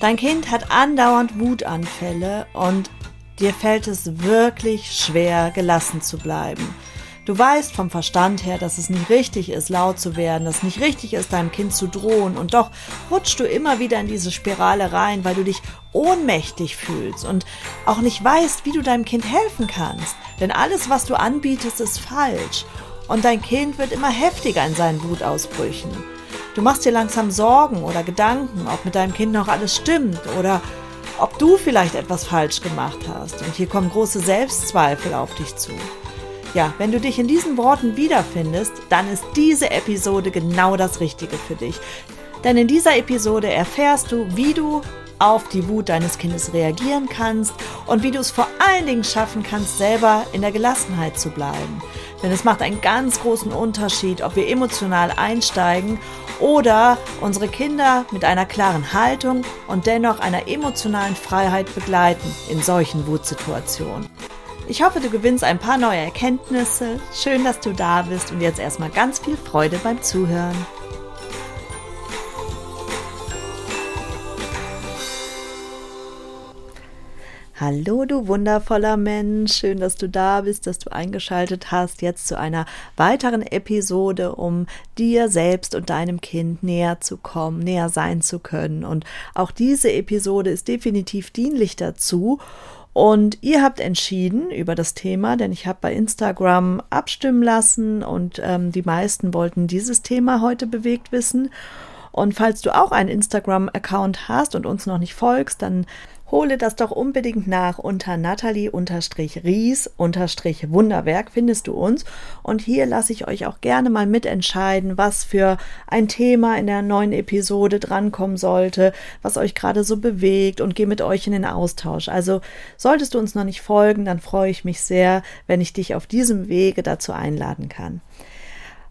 Dein Kind hat andauernd Wutanfälle und dir fällt es wirklich schwer, gelassen zu bleiben. Du weißt vom Verstand her, dass es nicht richtig ist, laut zu werden, dass es nicht richtig ist, deinem Kind zu drohen und doch rutschst du immer wieder in diese Spirale rein, weil du dich ohnmächtig fühlst und auch nicht weißt, wie du deinem Kind helfen kannst. Denn alles, was du anbietest, ist falsch und dein Kind wird immer heftiger in seinen Wutausbrüchen. Du machst dir langsam Sorgen oder Gedanken, ob mit deinem Kind noch alles stimmt oder ob du vielleicht etwas falsch gemacht hast. Und hier kommen große Selbstzweifel auf dich zu. Ja, wenn du dich in diesen Worten wiederfindest, dann ist diese Episode genau das Richtige für dich. Denn in dieser Episode erfährst du, wie du auf die Wut deines Kindes reagieren kannst und wie du es vor allen Dingen schaffen kannst, selber in der Gelassenheit zu bleiben. Denn es macht einen ganz großen Unterschied, ob wir emotional einsteigen oder unsere Kinder mit einer klaren Haltung und dennoch einer emotionalen Freiheit begleiten in solchen Wutsituationen. Ich hoffe, du gewinnst ein paar neue Erkenntnisse. Schön, dass du da bist und jetzt erstmal ganz viel Freude beim Zuhören. Hallo, du wundervoller Mensch. Schön, dass du da bist, dass du eingeschaltet hast, jetzt zu einer weiteren Episode, um dir selbst und deinem Kind näher zu kommen, näher sein zu können. Und auch diese Episode ist definitiv dienlich dazu. Und ihr habt entschieden über das Thema, denn ich habe bei Instagram abstimmen lassen und ähm, die meisten wollten dieses Thema heute bewegt wissen. Und falls du auch einen Instagram-Account hast und uns noch nicht folgst, dann Hole das doch unbedingt nach unter Nathalie-Ries-Wunderwerk findest du uns. Und hier lasse ich euch auch gerne mal mitentscheiden, was für ein Thema in der neuen Episode drankommen sollte, was euch gerade so bewegt und gehe mit euch in den Austausch. Also solltest du uns noch nicht folgen, dann freue ich mich sehr, wenn ich dich auf diesem Wege dazu einladen kann.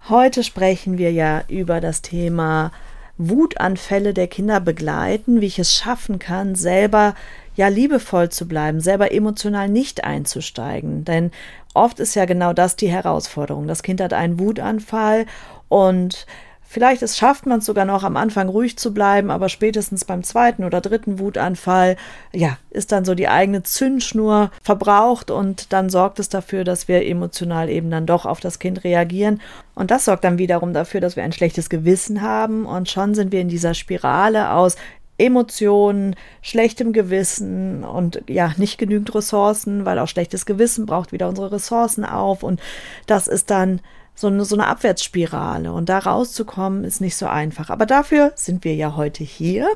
Heute sprechen wir ja über das Thema Wutanfälle der Kinder begleiten, wie ich es schaffen kann, selber ja liebevoll zu bleiben, selber emotional nicht einzusteigen. Denn oft ist ja genau das die Herausforderung. Das Kind hat einen Wutanfall und Vielleicht es schafft man es sogar noch am Anfang ruhig zu bleiben, aber spätestens beim zweiten oder dritten Wutanfall, ja, ist dann so die eigene Zündschnur verbraucht und dann sorgt es dafür, dass wir emotional eben dann doch auf das Kind reagieren. Und das sorgt dann wiederum dafür, dass wir ein schlechtes Gewissen haben und schon sind wir in dieser Spirale aus Emotionen, schlechtem Gewissen und ja, nicht genügend Ressourcen, weil auch schlechtes Gewissen braucht wieder unsere Ressourcen auf und das ist dann so eine, so eine Abwärtsspirale. Und da rauszukommen ist nicht so einfach. Aber dafür sind wir ja heute hier,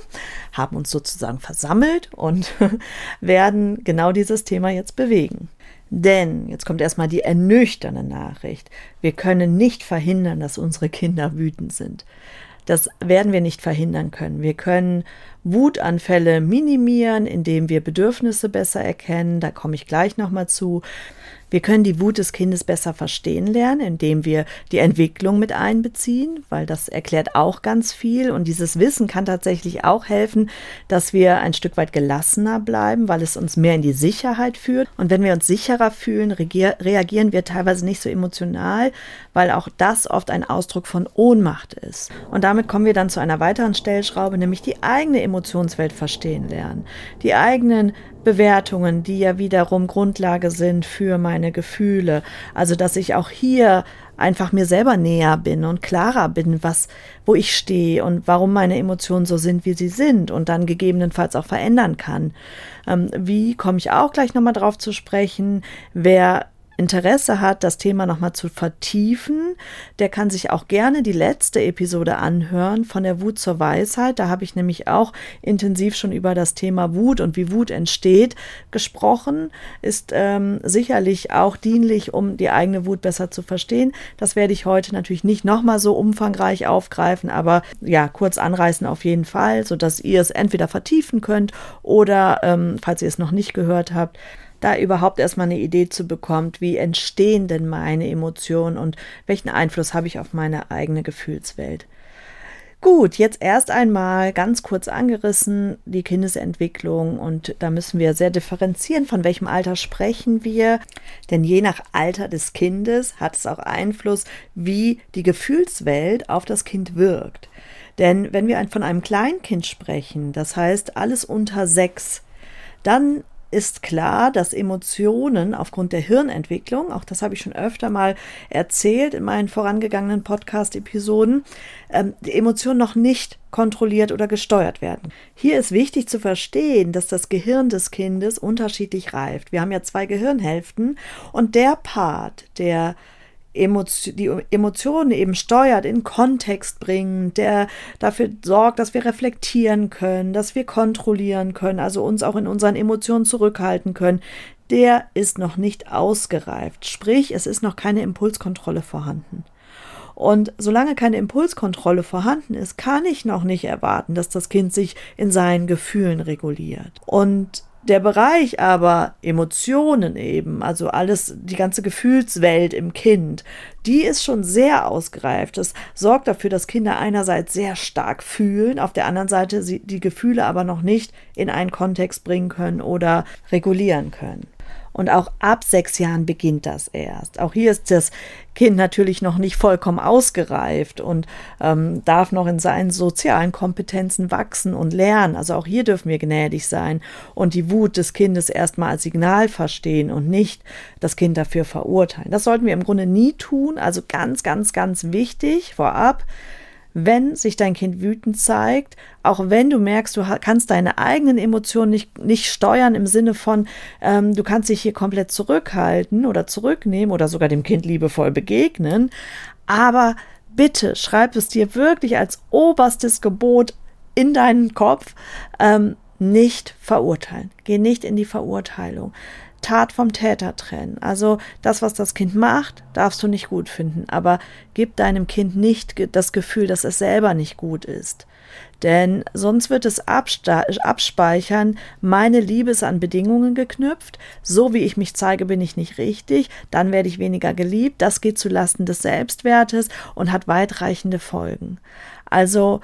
haben uns sozusagen versammelt und werden genau dieses Thema jetzt bewegen. Denn, jetzt kommt erstmal die ernüchternde Nachricht, wir können nicht verhindern, dass unsere Kinder wütend sind. Das werden wir nicht verhindern können. Wir können Wutanfälle minimieren, indem wir Bedürfnisse besser erkennen. Da komme ich gleich nochmal zu. Wir können die Wut des Kindes besser verstehen lernen, indem wir die Entwicklung mit einbeziehen, weil das erklärt auch ganz viel. Und dieses Wissen kann tatsächlich auch helfen, dass wir ein Stück weit gelassener bleiben, weil es uns mehr in die Sicherheit führt. Und wenn wir uns sicherer fühlen, reagieren wir teilweise nicht so emotional, weil auch das oft ein Ausdruck von Ohnmacht ist. Und damit kommen wir dann zu einer weiteren Stellschraube, nämlich die eigene Emotionswelt verstehen lernen. Die eigenen Bewertungen, die ja wiederum Grundlage sind für meine Gefühle. Also, dass ich auch hier einfach mir selber näher bin und klarer bin, was, wo ich stehe und warum meine Emotionen so sind, wie sie sind und dann gegebenenfalls auch verändern kann. Ähm, wie komme ich auch gleich nochmal drauf zu sprechen? Wer Interesse hat, das Thema nochmal zu vertiefen, der kann sich auch gerne die letzte Episode anhören von der Wut zur Weisheit. Da habe ich nämlich auch intensiv schon über das Thema Wut und wie Wut entsteht gesprochen. Ist ähm, sicherlich auch dienlich, um die eigene Wut besser zu verstehen. Das werde ich heute natürlich nicht nochmal so umfangreich aufgreifen, aber ja, kurz anreißen auf jeden Fall, sodass ihr es entweder vertiefen könnt oder, ähm, falls ihr es noch nicht gehört habt, da überhaupt erstmal eine Idee zu bekommt, wie entstehen denn meine Emotionen und welchen Einfluss habe ich auf meine eigene Gefühlswelt. Gut, jetzt erst einmal ganz kurz angerissen die Kindesentwicklung und da müssen wir sehr differenzieren, von welchem Alter sprechen wir, denn je nach Alter des Kindes hat es auch Einfluss, wie die Gefühlswelt auf das Kind wirkt. Denn wenn wir von einem Kleinkind sprechen, das heißt alles unter sechs, dann ist klar, dass Emotionen aufgrund der Hirnentwicklung, auch das habe ich schon öfter mal erzählt in meinen vorangegangenen Podcast-Episoden, ähm, die Emotionen noch nicht kontrolliert oder gesteuert werden. Hier ist wichtig zu verstehen, dass das Gehirn des Kindes unterschiedlich reift. Wir haben ja zwei Gehirnhälften und der Part, der Emotion, die Emotionen eben steuert, in Kontext bringt, der dafür sorgt, dass wir reflektieren können, dass wir kontrollieren können, also uns auch in unseren Emotionen zurückhalten können, der ist noch nicht ausgereift. Sprich, es ist noch keine Impulskontrolle vorhanden. Und solange keine Impulskontrolle vorhanden ist, kann ich noch nicht erwarten, dass das Kind sich in seinen Gefühlen reguliert. Und der Bereich aber Emotionen eben, also alles, die ganze Gefühlswelt im Kind, die ist schon sehr ausgereift. Das sorgt dafür, dass Kinder einerseits sehr stark fühlen, auf der anderen Seite sie die Gefühle aber noch nicht in einen Kontext bringen können oder regulieren können. Und auch ab sechs Jahren beginnt das erst. Auch hier ist das Kind natürlich noch nicht vollkommen ausgereift und ähm, darf noch in seinen sozialen Kompetenzen wachsen und lernen. Also auch hier dürfen wir gnädig sein und die Wut des Kindes erstmal als Signal verstehen und nicht das Kind dafür verurteilen. Das sollten wir im Grunde nie tun. Also ganz, ganz, ganz wichtig vorab wenn sich dein Kind wütend zeigt, auch wenn du merkst, du kannst deine eigenen Emotionen nicht, nicht steuern im Sinne von, ähm, du kannst dich hier komplett zurückhalten oder zurücknehmen oder sogar dem Kind liebevoll begegnen, aber bitte schreib es dir wirklich als oberstes Gebot in deinen Kopf, ähm, nicht verurteilen. Geh nicht in die Verurteilung. Tat vom Täter trennen. Also das, was das Kind macht, darfst du nicht gut finden, aber gib deinem Kind nicht das Gefühl, dass es selber nicht gut ist. Denn sonst wird es abspeichern, meine Liebe ist an Bedingungen geknüpft, so wie ich mich zeige, bin ich nicht richtig, dann werde ich weniger geliebt, das geht zu Lasten des Selbstwertes und hat weitreichende Folgen. Also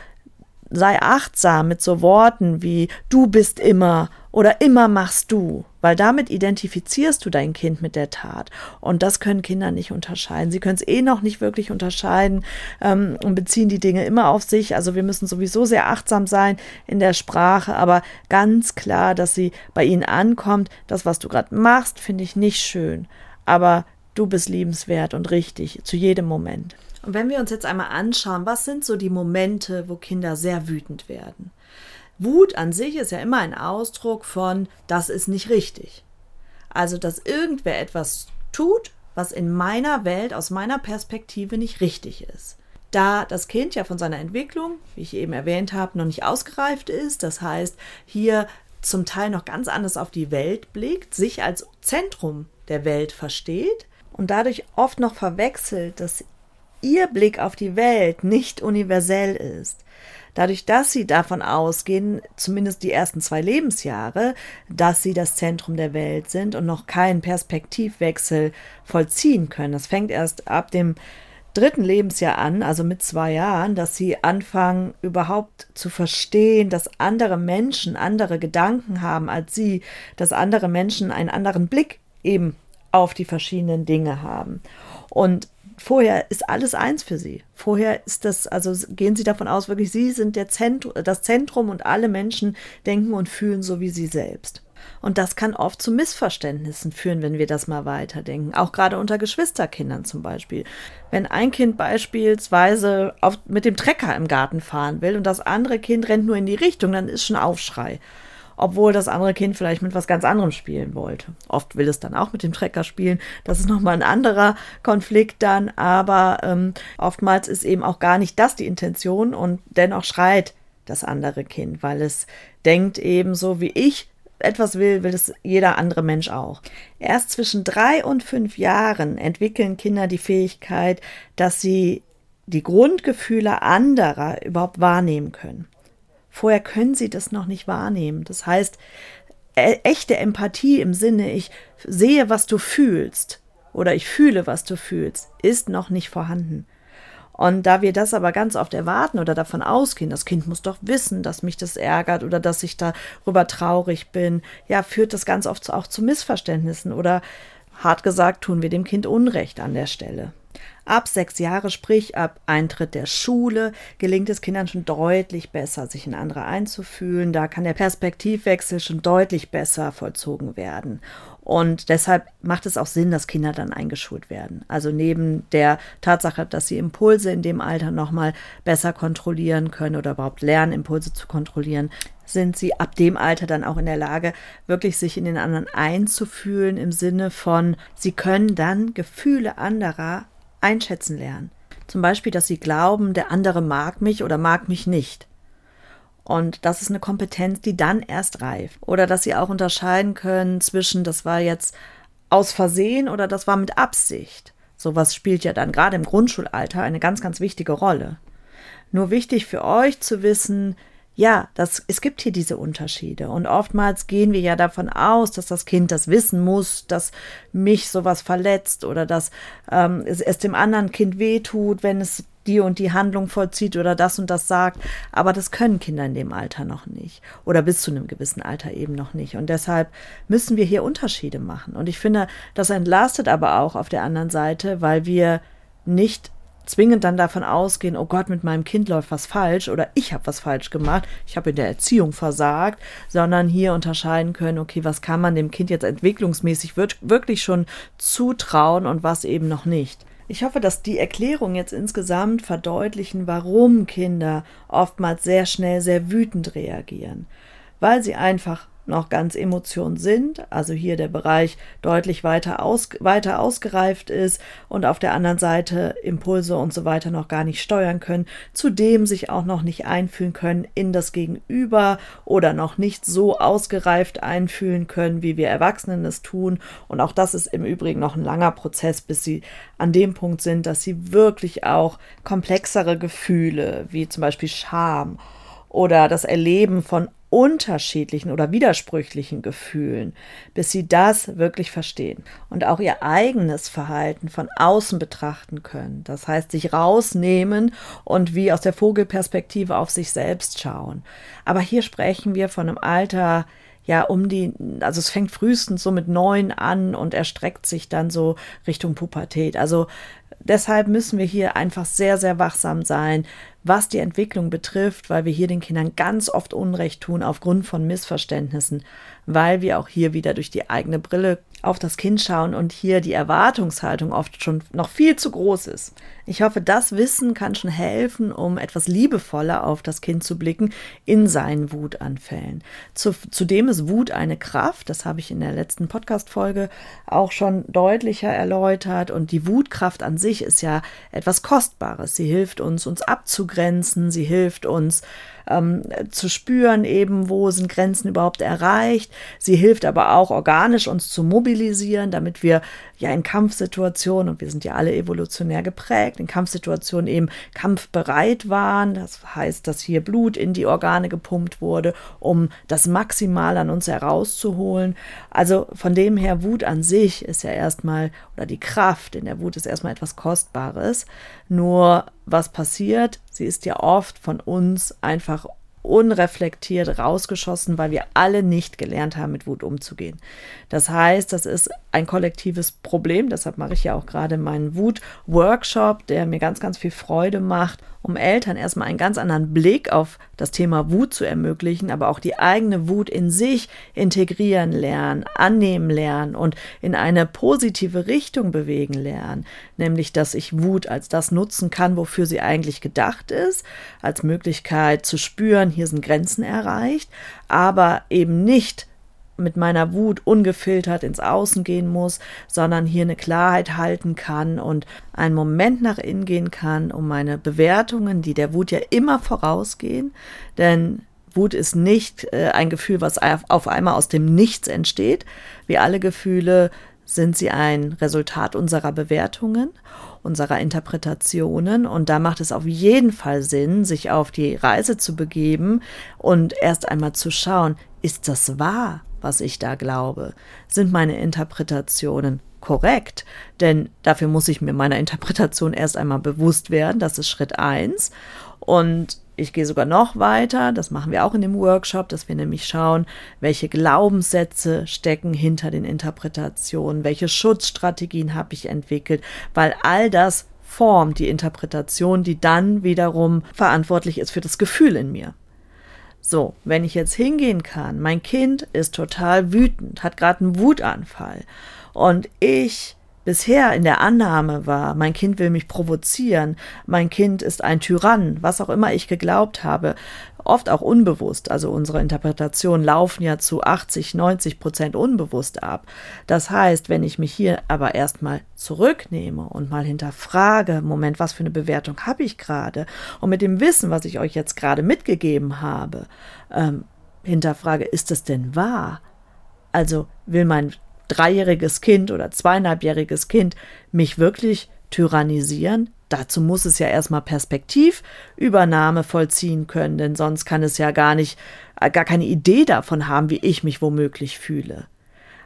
sei achtsam mit so Worten wie du bist immer oder immer machst du, weil damit identifizierst du dein Kind mit der Tat. Und das können Kinder nicht unterscheiden. Sie können es eh noch nicht wirklich unterscheiden ähm, und beziehen die Dinge immer auf sich. Also wir müssen sowieso sehr achtsam sein in der Sprache, aber ganz klar, dass sie bei ihnen ankommt, das, was du gerade machst, finde ich nicht schön. Aber du bist liebenswert und richtig zu jedem Moment. Und wenn wir uns jetzt einmal anschauen, was sind so die Momente, wo Kinder sehr wütend werden? Wut an sich ist ja immer ein Ausdruck von, das ist nicht richtig. Also, dass irgendwer etwas tut, was in meiner Welt, aus meiner Perspektive nicht richtig ist. Da das Kind ja von seiner Entwicklung, wie ich eben erwähnt habe, noch nicht ausgereift ist, das heißt, hier zum Teil noch ganz anders auf die Welt blickt, sich als Zentrum der Welt versteht und dadurch oft noch verwechselt, dass ihr Blick auf die Welt nicht universell ist. Dadurch, dass sie davon ausgehen, zumindest die ersten zwei Lebensjahre, dass sie das Zentrum der Welt sind und noch keinen Perspektivwechsel vollziehen können. Das fängt erst ab dem dritten Lebensjahr an, also mit zwei Jahren, dass sie anfangen überhaupt zu verstehen, dass andere Menschen andere Gedanken haben als sie, dass andere Menschen einen anderen Blick eben auf die verschiedenen Dinge haben. Und vorher ist alles eins für sie. Vorher ist das, also gehen sie davon aus, wirklich, sie sind der Zentrum, das Zentrum und alle Menschen denken und fühlen so wie sie selbst. Und das kann oft zu Missverständnissen führen, wenn wir das mal weiterdenken. Auch gerade unter Geschwisterkindern zum Beispiel. Wenn ein Kind beispielsweise auf, mit dem Trecker im Garten fahren will und das andere Kind rennt nur in die Richtung, dann ist schon Aufschrei. Obwohl das andere Kind vielleicht mit was ganz anderem spielen wollte. Oft will es dann auch mit dem Trecker spielen. Das ist nochmal ein anderer Konflikt dann, aber ähm, oftmals ist eben auch gar nicht das die Intention und dennoch schreit das andere Kind, weil es denkt eben so wie ich etwas will, will es jeder andere Mensch auch. Erst zwischen drei und fünf Jahren entwickeln Kinder die Fähigkeit, dass sie die Grundgefühle anderer überhaupt wahrnehmen können. Vorher können sie das noch nicht wahrnehmen. Das heißt, e echte Empathie im Sinne, ich sehe, was du fühlst oder ich fühle, was du fühlst, ist noch nicht vorhanden. Und da wir das aber ganz oft erwarten oder davon ausgehen, das Kind muss doch wissen, dass mich das ärgert oder dass ich darüber traurig bin, ja, führt das ganz oft auch zu Missverständnissen oder hart gesagt, tun wir dem Kind Unrecht an der Stelle. Ab sechs Jahre, sprich ab Eintritt der Schule, gelingt es Kindern schon deutlich besser, sich in andere einzufühlen. Da kann der Perspektivwechsel schon deutlich besser vollzogen werden. Und deshalb macht es auch Sinn, dass Kinder dann eingeschult werden. Also neben der Tatsache, dass sie Impulse in dem Alter nochmal besser kontrollieren können oder überhaupt lernen, Impulse zu kontrollieren, sind sie ab dem Alter dann auch in der Lage, wirklich sich in den anderen einzufühlen im Sinne von, sie können dann Gefühle anderer einschätzen lernen. Zum Beispiel, dass sie glauben, der andere mag mich oder mag mich nicht. Und das ist eine Kompetenz, die dann erst reift. Oder dass sie auch unterscheiden können zwischen, das war jetzt aus Versehen oder das war mit Absicht. Sowas spielt ja dann gerade im Grundschulalter eine ganz, ganz wichtige Rolle. Nur wichtig für euch zu wissen, ja, das, es gibt hier diese Unterschiede. Und oftmals gehen wir ja davon aus, dass das Kind das wissen muss, dass mich sowas verletzt oder dass ähm, es, es dem anderen Kind wehtut, wenn es die und die Handlung vollzieht oder das und das sagt. Aber das können Kinder in dem Alter noch nicht. Oder bis zu einem gewissen Alter eben noch nicht. Und deshalb müssen wir hier Unterschiede machen. Und ich finde, das entlastet aber auch auf der anderen Seite, weil wir nicht zwingend dann davon ausgehen, oh Gott, mit meinem Kind läuft was falsch oder ich habe was falsch gemacht, ich habe in der Erziehung versagt, sondern hier unterscheiden können, okay, was kann man dem Kind jetzt entwicklungsmäßig wirklich schon zutrauen und was eben noch nicht. Ich hoffe, dass die Erklärungen jetzt insgesamt verdeutlichen, warum Kinder oftmals sehr schnell sehr wütend reagieren, weil sie einfach noch ganz Emotionen sind, also hier der Bereich deutlich weiter, aus, weiter ausgereift ist und auf der anderen Seite Impulse und so weiter noch gar nicht steuern können, zudem sich auch noch nicht einfühlen können in das Gegenüber oder noch nicht so ausgereift einfühlen können, wie wir Erwachsenen es tun. Und auch das ist im Übrigen noch ein langer Prozess, bis sie an dem Punkt sind, dass sie wirklich auch komplexere Gefühle, wie zum Beispiel Scham, oder das Erleben von unterschiedlichen oder widersprüchlichen Gefühlen, bis sie das wirklich verstehen und auch ihr eigenes Verhalten von außen betrachten können. Das heißt, sich rausnehmen und wie aus der Vogelperspektive auf sich selbst schauen. Aber hier sprechen wir von einem Alter, ja, um die, also es fängt frühestens so mit neun an und erstreckt sich dann so Richtung Pubertät. Also deshalb müssen wir hier einfach sehr, sehr wachsam sein, was die Entwicklung betrifft, weil wir hier den Kindern ganz oft Unrecht tun aufgrund von Missverständnissen, weil wir auch hier wieder durch die eigene Brille auf das Kind schauen und hier die Erwartungshaltung oft schon noch viel zu groß ist. Ich hoffe, das Wissen kann schon helfen, um etwas liebevoller auf das Kind zu blicken in seinen Wutanfällen. Zu, zudem ist Wut eine Kraft, das habe ich in der letzten Podcast-Folge auch schon deutlicher erläutert und die Wutkraft an sich ist ja etwas Kostbares. Sie hilft uns, uns abzugrenzen, sie hilft uns, ähm, zu spüren, eben wo sind Grenzen überhaupt erreicht. Sie hilft aber auch organisch uns zu mobilisieren, damit wir ja in Kampfsituationen, und wir sind ja alle evolutionär geprägt, in Kampfsituationen eben kampfbereit waren. Das heißt, dass hier Blut in die Organe gepumpt wurde, um das maximal an uns herauszuholen. Also von dem her, Wut an sich ist ja erstmal, oder die Kraft in der Wut ist erstmal etwas Kostbares. Nur was passiert? Sie ist ja oft von uns einfach unreflektiert rausgeschossen, weil wir alle nicht gelernt haben, mit Wut umzugehen. Das heißt, das ist ein kollektives Problem. Deshalb mache ich ja auch gerade meinen Wut-Workshop, der mir ganz, ganz viel Freude macht, um Eltern erstmal einen ganz anderen Blick auf das Thema Wut zu ermöglichen, aber auch die eigene Wut in sich integrieren lernen, annehmen lernen und in eine positive Richtung bewegen lernen, nämlich dass ich Wut als das nutzen kann, wofür sie eigentlich gedacht ist, als Möglichkeit zu spüren, hier sind Grenzen erreicht, aber eben nicht mit meiner Wut ungefiltert ins Außen gehen muss, sondern hier eine Klarheit halten kann und einen Moment nach innen gehen kann, um meine Bewertungen, die der Wut ja immer vorausgehen, denn Wut ist nicht äh, ein Gefühl, was auf einmal aus dem Nichts entsteht. Wie alle Gefühle sind sie ein Resultat unserer Bewertungen, unserer Interpretationen. Und da macht es auf jeden Fall Sinn, sich auf die Reise zu begeben und erst einmal zu schauen, ist das wahr? Was ich da glaube? Sind meine Interpretationen korrekt? Denn dafür muss ich mir meiner Interpretation erst einmal bewusst werden. Das ist Schritt eins. Und ich gehe sogar noch weiter, das machen wir auch in dem Workshop, dass wir nämlich schauen, welche Glaubenssätze stecken hinter den Interpretationen, welche Schutzstrategien habe ich entwickelt, weil all das formt die Interpretation, die dann wiederum verantwortlich ist für das Gefühl in mir. So, wenn ich jetzt hingehen kann, mein Kind ist total wütend, hat gerade einen Wutanfall. Und ich bisher in der Annahme war, mein Kind will mich provozieren, mein Kind ist ein Tyrann, was auch immer ich geglaubt habe, oft auch unbewusst, also unsere Interpretationen laufen ja zu 80, 90 Prozent unbewusst ab. Das heißt, wenn ich mich hier aber erstmal zurücknehme und mal hinterfrage, Moment, was für eine Bewertung habe ich gerade? Und mit dem Wissen, was ich euch jetzt gerade mitgegeben habe, ähm, hinterfrage, ist es denn wahr? Also will mein dreijähriges Kind oder zweieinhalbjähriges Kind mich wirklich tyrannisieren? Dazu muss es ja erstmal Perspektivübernahme vollziehen können, denn sonst kann es ja gar nicht, äh, gar keine Idee davon haben, wie ich mich womöglich fühle.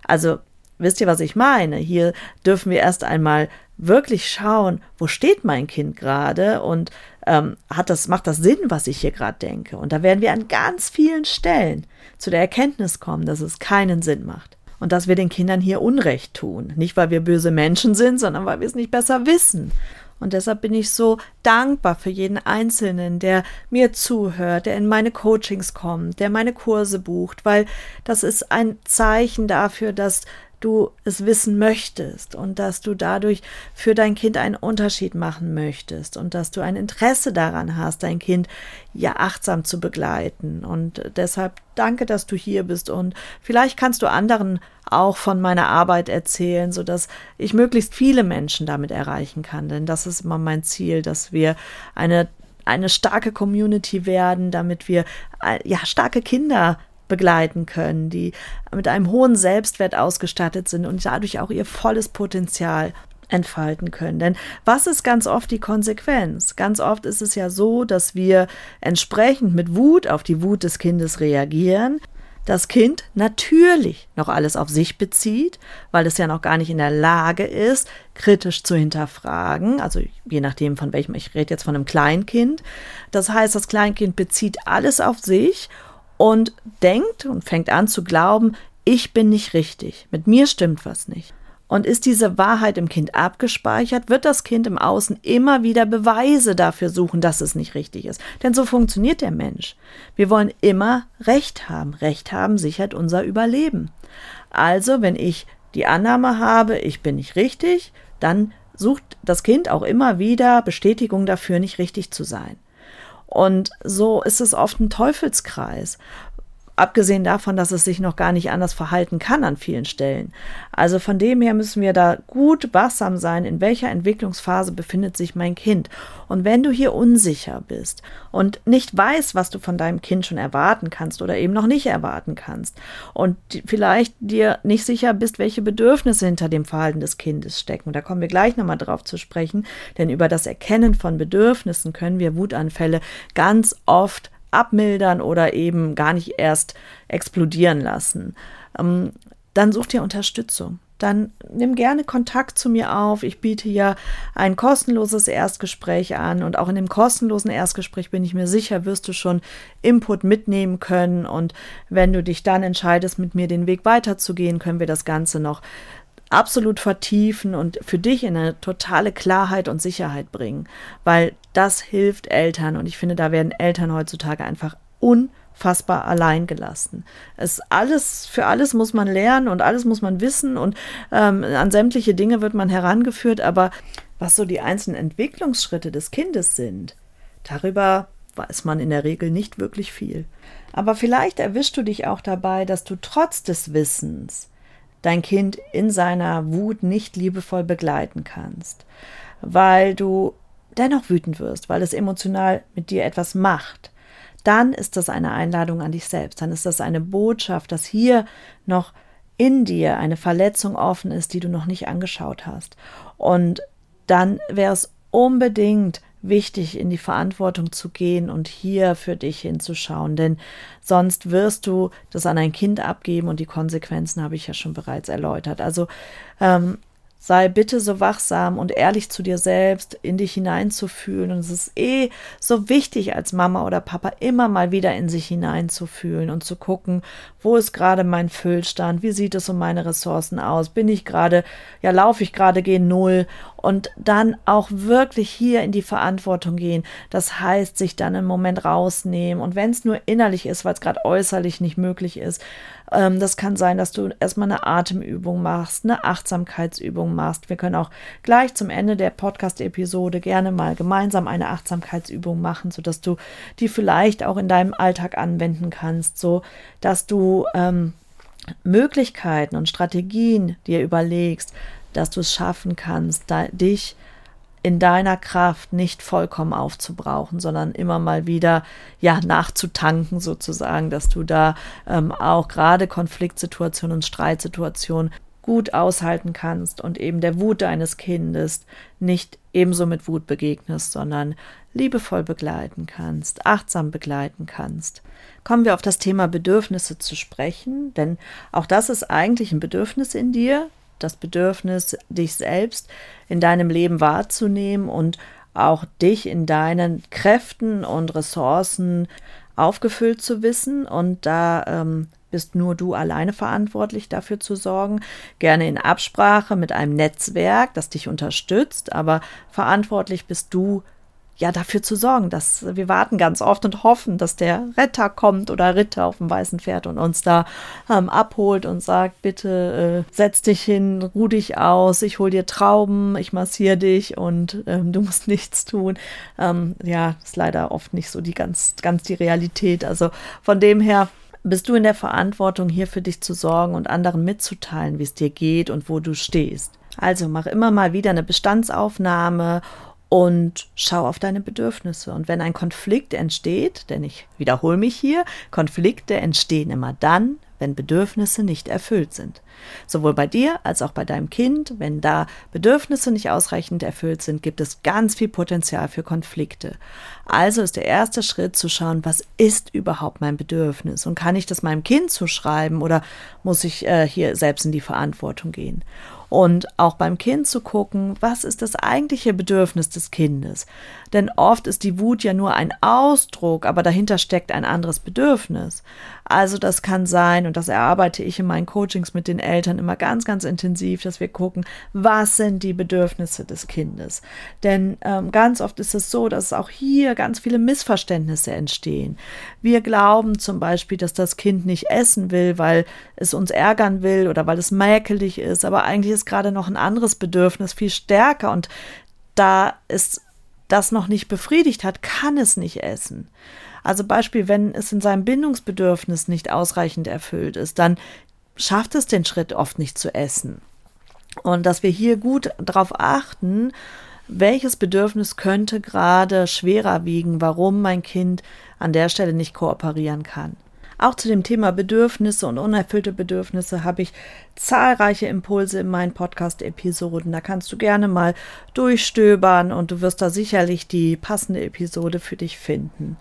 Also, wisst ihr, was ich meine? Hier dürfen wir erst einmal wirklich schauen, wo steht mein Kind gerade und ähm, hat das, macht das Sinn, was ich hier gerade denke? Und da werden wir an ganz vielen Stellen zu der Erkenntnis kommen, dass es keinen Sinn macht und dass wir den Kindern hier Unrecht tun. Nicht, weil wir böse Menschen sind, sondern weil wir es nicht besser wissen. Und deshalb bin ich so dankbar für jeden Einzelnen, der mir zuhört, der in meine Coachings kommt, der meine Kurse bucht, weil das ist ein Zeichen dafür, dass du es wissen möchtest und dass du dadurch für dein Kind einen Unterschied machen möchtest und dass du ein Interesse daran hast, dein Kind ja achtsam zu begleiten. Und deshalb danke, dass du hier bist und vielleicht kannst du anderen auch von meiner Arbeit erzählen, so dass ich möglichst viele Menschen damit erreichen kann. Denn das ist immer mein Ziel, dass wir eine eine starke Community werden, damit wir äh, ja starke Kinder begleiten können, die mit einem hohen Selbstwert ausgestattet sind und dadurch auch ihr volles Potenzial entfalten können. Denn was ist ganz oft die Konsequenz? Ganz oft ist es ja so, dass wir entsprechend mit Wut auf die Wut des Kindes reagieren. Das Kind natürlich noch alles auf sich bezieht, weil es ja noch gar nicht in der Lage ist, kritisch zu hinterfragen. Also je nachdem, von welchem, ich rede jetzt von einem Kleinkind. Das heißt, das Kleinkind bezieht alles auf sich und denkt und fängt an zu glauben, ich bin nicht richtig, mit mir stimmt was nicht. Und ist diese Wahrheit im Kind abgespeichert, wird das Kind im Außen immer wieder Beweise dafür suchen, dass es nicht richtig ist. Denn so funktioniert der Mensch. Wir wollen immer Recht haben. Recht haben sichert unser Überleben. Also, wenn ich die Annahme habe, ich bin nicht richtig, dann sucht das Kind auch immer wieder Bestätigung dafür, nicht richtig zu sein. Und so ist es oft ein Teufelskreis. Abgesehen davon, dass es sich noch gar nicht anders verhalten kann an vielen Stellen. Also von dem her müssen wir da gut wachsam sein, in welcher Entwicklungsphase befindet sich mein Kind. Und wenn du hier unsicher bist und nicht weißt, was du von deinem Kind schon erwarten kannst oder eben noch nicht erwarten kannst und vielleicht dir nicht sicher bist, welche Bedürfnisse hinter dem Verhalten des Kindes stecken, da kommen wir gleich nochmal drauf zu sprechen, denn über das Erkennen von Bedürfnissen können wir Wutanfälle ganz oft abmildern oder eben gar nicht erst explodieren lassen. Ähm, dann such dir Unterstützung. Dann nimm gerne Kontakt zu mir auf. Ich biete ja ein kostenloses Erstgespräch an und auch in dem kostenlosen Erstgespräch bin ich mir sicher, wirst du schon Input mitnehmen können und wenn du dich dann entscheidest, mit mir den Weg weiterzugehen, können wir das Ganze noch absolut vertiefen und für dich in eine totale Klarheit und Sicherheit bringen, weil das hilft Eltern und ich finde, da werden Eltern heutzutage einfach unfassbar allein gelassen. Es alles, für alles muss man lernen und alles muss man wissen und ähm, an sämtliche Dinge wird man herangeführt, aber was so die einzelnen Entwicklungsschritte des Kindes sind, darüber weiß man in der Regel nicht wirklich viel. Aber vielleicht erwischst du dich auch dabei, dass du trotz des Wissens dein Kind in seiner Wut nicht liebevoll begleiten kannst, weil du dennoch wütend wirst, weil es emotional mit dir etwas macht, dann ist das eine Einladung an dich selbst, dann ist das eine Botschaft, dass hier noch in dir eine Verletzung offen ist, die du noch nicht angeschaut hast. Und dann wäre es unbedingt wichtig, in die Verantwortung zu gehen und hier für dich hinzuschauen, denn sonst wirst du das an ein Kind abgeben und die Konsequenzen habe ich ja schon bereits erläutert. Also ähm, Sei bitte so wachsam und ehrlich zu dir selbst, in dich hineinzufühlen. Und es ist eh so wichtig als Mama oder Papa immer mal wieder in sich hineinzufühlen und zu gucken, wo ist gerade mein Füllstand, wie sieht es um meine Ressourcen aus, bin ich gerade, ja, laufe ich gerade gegen Null und dann auch wirklich hier in die Verantwortung gehen. Das heißt, sich dann einen Moment rausnehmen und wenn es nur innerlich ist, weil es gerade äußerlich nicht möglich ist, ähm, das kann sein, dass du erstmal eine Atemübung machst, eine Achtsamkeitsübung machst. Wir können auch gleich zum Ende der Podcast-Episode gerne mal gemeinsam eine Achtsamkeitsübung machen, sodass du die vielleicht auch in deinem Alltag anwenden kannst, so dass du ähm, Möglichkeiten und Strategien dir überlegst, dass du es schaffen kannst, da, dich in deiner Kraft nicht vollkommen aufzubrauchen, sondern immer mal wieder ja nachzutanken sozusagen, dass du da ähm, auch gerade Konfliktsituationen und Streitsituationen gut aushalten kannst und eben der Wut deines Kindes nicht ebenso mit Wut begegnest, sondern liebevoll begleiten kannst, achtsam begleiten kannst. Kommen wir auf das Thema Bedürfnisse zu sprechen, denn auch das ist eigentlich ein Bedürfnis in dir, das Bedürfnis, dich selbst in deinem Leben wahrzunehmen und auch dich in deinen Kräften und Ressourcen aufgefüllt zu wissen. Und da ähm, bist nur du alleine verantwortlich dafür zu sorgen. Gerne in Absprache mit einem Netzwerk, das dich unterstützt, aber verantwortlich bist du ja dafür zu sorgen, dass wir warten ganz oft und hoffen, dass der Retter kommt oder Ritter auf dem weißen Pferd und uns da ähm, abholt und sagt, bitte äh, setz dich hin, ruh dich aus, ich hol dir Trauben, ich massiere dich und ähm, du musst nichts tun. Ähm, ja, ist leider oft nicht so die ganz, ganz die Realität. Also von dem her bist du in der Verantwortung, hier für dich zu sorgen und anderen mitzuteilen, wie es dir geht und wo du stehst. Also mach immer mal wieder eine Bestandsaufnahme und schau auf deine Bedürfnisse. Und wenn ein Konflikt entsteht, denn ich wiederhole mich hier, Konflikte entstehen immer dann, wenn Bedürfnisse nicht erfüllt sind. Sowohl bei dir als auch bei deinem Kind, wenn da Bedürfnisse nicht ausreichend erfüllt sind, gibt es ganz viel Potenzial für Konflikte. Also ist der erste Schritt zu schauen, was ist überhaupt mein Bedürfnis und kann ich das meinem Kind zuschreiben oder muss ich äh, hier selbst in die Verantwortung gehen? Und auch beim Kind zu gucken, was ist das eigentliche Bedürfnis des Kindes. Denn oft ist die Wut ja nur ein Ausdruck, aber dahinter steckt ein anderes Bedürfnis. Also das kann sein, und das erarbeite ich in meinen Coachings mit den Eltern immer ganz, ganz intensiv, dass wir gucken, was sind die Bedürfnisse des Kindes. Denn ähm, ganz oft ist es so, dass auch hier ganz viele Missverständnisse entstehen. Wir glauben zum Beispiel, dass das Kind nicht essen will, weil es uns ärgern will oder weil es mäkelig ist, aber eigentlich ist gerade noch ein anderes Bedürfnis viel stärker und da es das noch nicht befriedigt hat, kann es nicht essen. Also Beispiel, wenn es in seinem Bindungsbedürfnis nicht ausreichend erfüllt ist, dann schafft es den Schritt oft nicht zu essen. Und dass wir hier gut darauf achten, welches Bedürfnis könnte gerade schwerer wiegen, warum mein Kind an der Stelle nicht kooperieren kann. Auch zu dem Thema Bedürfnisse und unerfüllte Bedürfnisse habe ich zahlreiche Impulse in meinen Podcast-Episoden. Da kannst du gerne mal durchstöbern und du wirst da sicherlich die passende Episode für dich finden.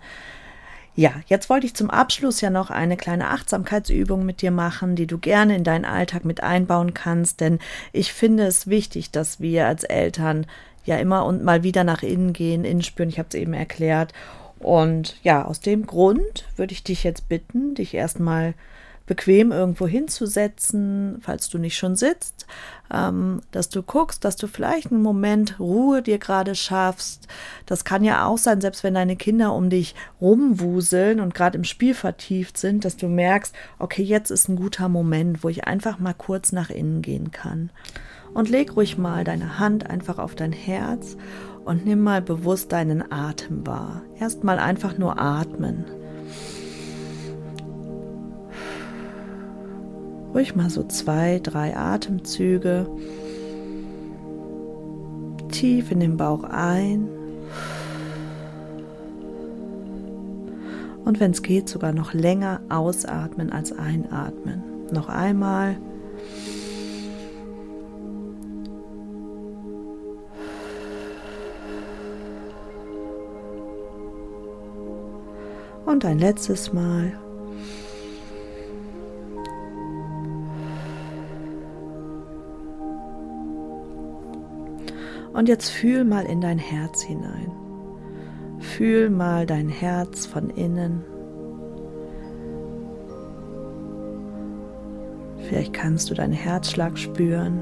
Ja, jetzt wollte ich zum Abschluss ja noch eine kleine Achtsamkeitsübung mit dir machen, die du gerne in deinen Alltag mit einbauen kannst, denn ich finde es wichtig, dass wir als Eltern ja immer und mal wieder nach innen gehen, innen spüren, ich habe es eben erklärt. Und ja, aus dem Grund würde ich dich jetzt bitten, dich erstmal bequem irgendwo hinzusetzen, falls du nicht schon sitzt, ähm, dass du guckst, dass du vielleicht einen Moment Ruhe dir gerade schaffst. Das kann ja auch sein, selbst wenn deine Kinder um dich rumwuseln und gerade im Spiel vertieft sind, dass du merkst, okay, jetzt ist ein guter Moment, wo ich einfach mal kurz nach innen gehen kann. Und leg ruhig mal deine Hand einfach auf dein Herz und nimm mal bewusst deinen Atem wahr. Erstmal einfach nur atmen. Ruhig mal so zwei, drei Atemzüge. Tief in den Bauch ein. Und wenn es geht, sogar noch länger ausatmen als einatmen. Noch einmal. Und ein letztes Mal. Und jetzt fühl mal in dein Herz hinein. Fühl mal dein Herz von innen. Vielleicht kannst du deinen Herzschlag spüren.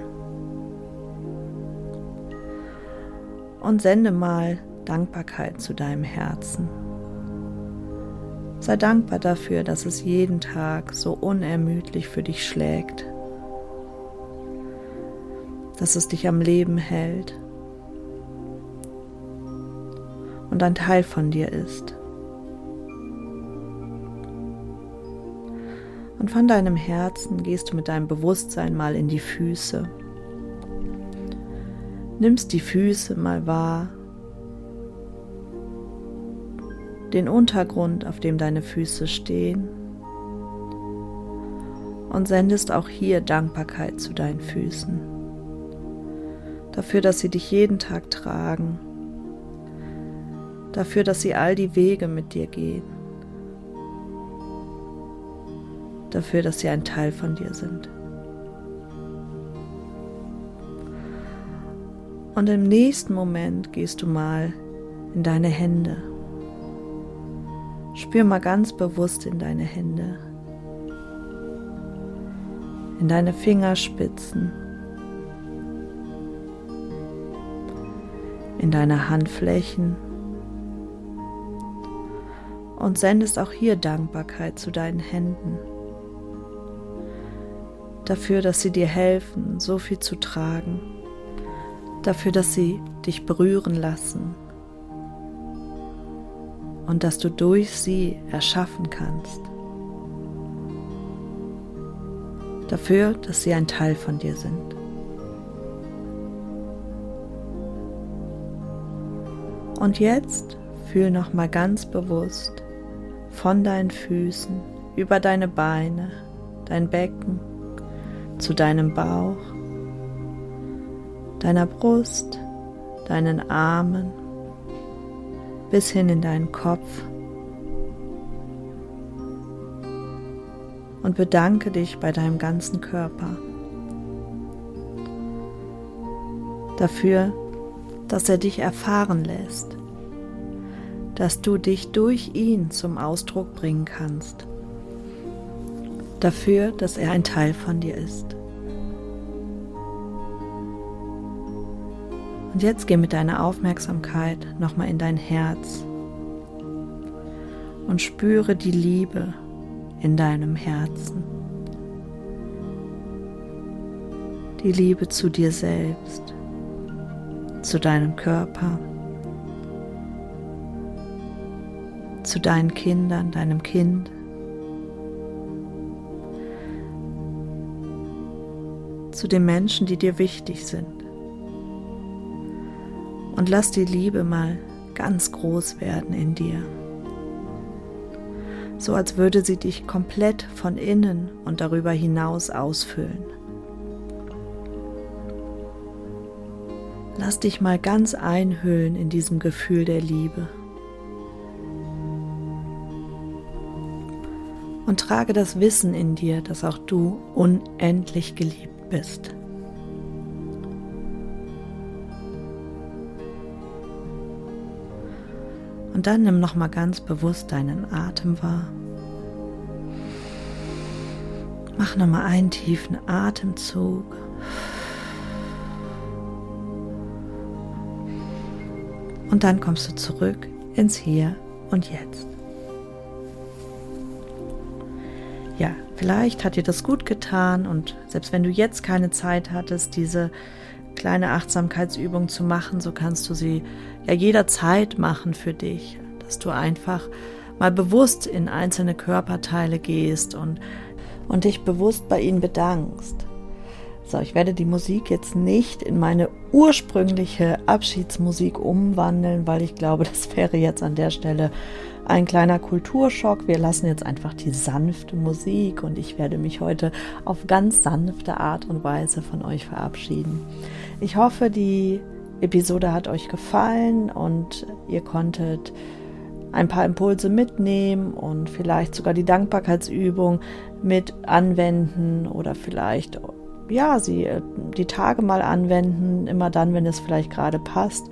Und sende mal Dankbarkeit zu deinem Herzen. Sei dankbar dafür, dass es jeden Tag so unermüdlich für dich schlägt, dass es dich am Leben hält und ein Teil von dir ist. Und von deinem Herzen gehst du mit deinem Bewusstsein mal in die Füße. Nimmst die Füße mal wahr, den Untergrund, auf dem deine Füße stehen und sendest auch hier Dankbarkeit zu deinen Füßen. Dafür, dass sie dich jeden Tag tragen dafür, dass sie all die Wege mit dir gehen, dafür, dass sie ein Teil von dir sind. Und im nächsten Moment gehst du mal in deine Hände. Spür mal ganz bewusst in deine Hände, in deine Fingerspitzen, in deine Handflächen und sendest auch hier Dankbarkeit zu deinen Händen. Dafür, dass sie dir helfen, so viel zu tragen. Dafür, dass sie dich berühren lassen. Und dass du durch sie erschaffen kannst. Dafür, dass sie ein Teil von dir sind. Und jetzt fühl noch mal ganz bewusst, von deinen Füßen über deine Beine, dein Becken zu deinem Bauch, deiner Brust, deinen Armen bis hin in deinen Kopf. Und bedanke dich bei deinem ganzen Körper dafür, dass er dich erfahren lässt dass du dich durch ihn zum Ausdruck bringen kannst. Dafür, dass er ein Teil von dir ist. Und jetzt geh mit deiner Aufmerksamkeit nochmal in dein Herz und spüre die Liebe in deinem Herzen. Die Liebe zu dir selbst, zu deinem Körper zu deinen Kindern, deinem Kind. Zu den Menschen, die dir wichtig sind. Und lass die Liebe mal ganz groß werden in dir. So als würde sie dich komplett von innen und darüber hinaus ausfüllen. Lass dich mal ganz einhüllen in diesem Gefühl der Liebe. und trage das Wissen in dir, dass auch du unendlich geliebt bist. Und dann nimm noch mal ganz bewusst deinen Atem wahr. Mach nochmal einen tiefen Atemzug. Und dann kommst du zurück ins Hier und Jetzt. Ja, vielleicht hat dir das gut getan und selbst wenn du jetzt keine Zeit hattest, diese kleine Achtsamkeitsübung zu machen, so kannst du sie ja jederzeit machen für dich, dass du einfach mal bewusst in einzelne Körperteile gehst und, und dich bewusst bei ihnen bedankst. So, ich werde die Musik jetzt nicht in meine ursprüngliche Abschiedsmusik umwandeln, weil ich glaube, das wäre jetzt an der Stelle ein kleiner Kulturschock. Wir lassen jetzt einfach die sanfte Musik und ich werde mich heute auf ganz sanfte Art und Weise von euch verabschieden. Ich hoffe, die Episode hat euch gefallen und ihr konntet ein paar Impulse mitnehmen und vielleicht sogar die Dankbarkeitsübung mit anwenden oder vielleicht ja, sie äh, die Tage mal anwenden, immer dann, wenn es vielleicht gerade passt.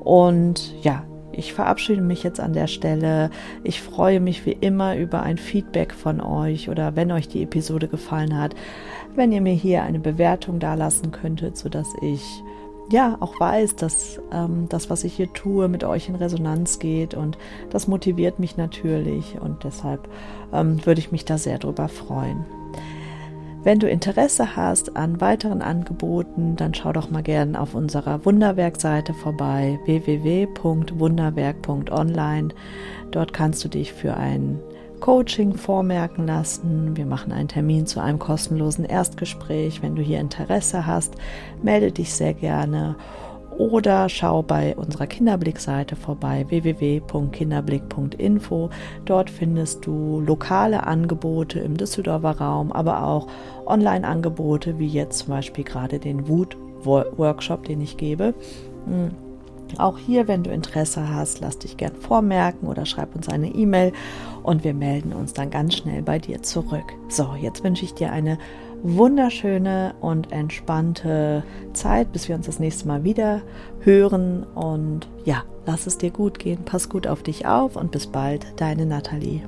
Und ja, ich verabschiede mich jetzt an der Stelle. Ich freue mich wie immer über ein Feedback von euch oder wenn euch die Episode gefallen hat, wenn ihr mir hier eine Bewertung dalassen könntet, sodass ich ja auch weiß, dass ähm, das, was ich hier tue, mit euch in Resonanz geht und das motiviert mich natürlich und deshalb ähm, würde ich mich da sehr drüber freuen. Wenn du Interesse hast an weiteren Angeboten, dann schau doch mal gerne auf unserer Wunderwerk-Seite vorbei, www.wunderwerk.online. Dort kannst du dich für ein Coaching vormerken lassen. Wir machen einen Termin zu einem kostenlosen Erstgespräch. Wenn du hier Interesse hast, melde dich sehr gerne oder schau bei unserer Kinderblick-Seite vorbei www.kinderblick.info. Dort findest du lokale Angebote im Düsseldorfer Raum, aber auch Online-Angebote, wie jetzt zum Beispiel gerade den Wut-Workshop, den ich gebe. Hm. Auch hier, wenn du Interesse hast, lass dich gern vormerken oder schreib uns eine E-Mail und wir melden uns dann ganz schnell bei dir zurück. So, jetzt wünsche ich dir eine wunderschöne und entspannte Zeit, bis wir uns das nächste Mal wieder hören. Und ja, lass es dir gut gehen, pass gut auf dich auf und bis bald, deine Nathalie.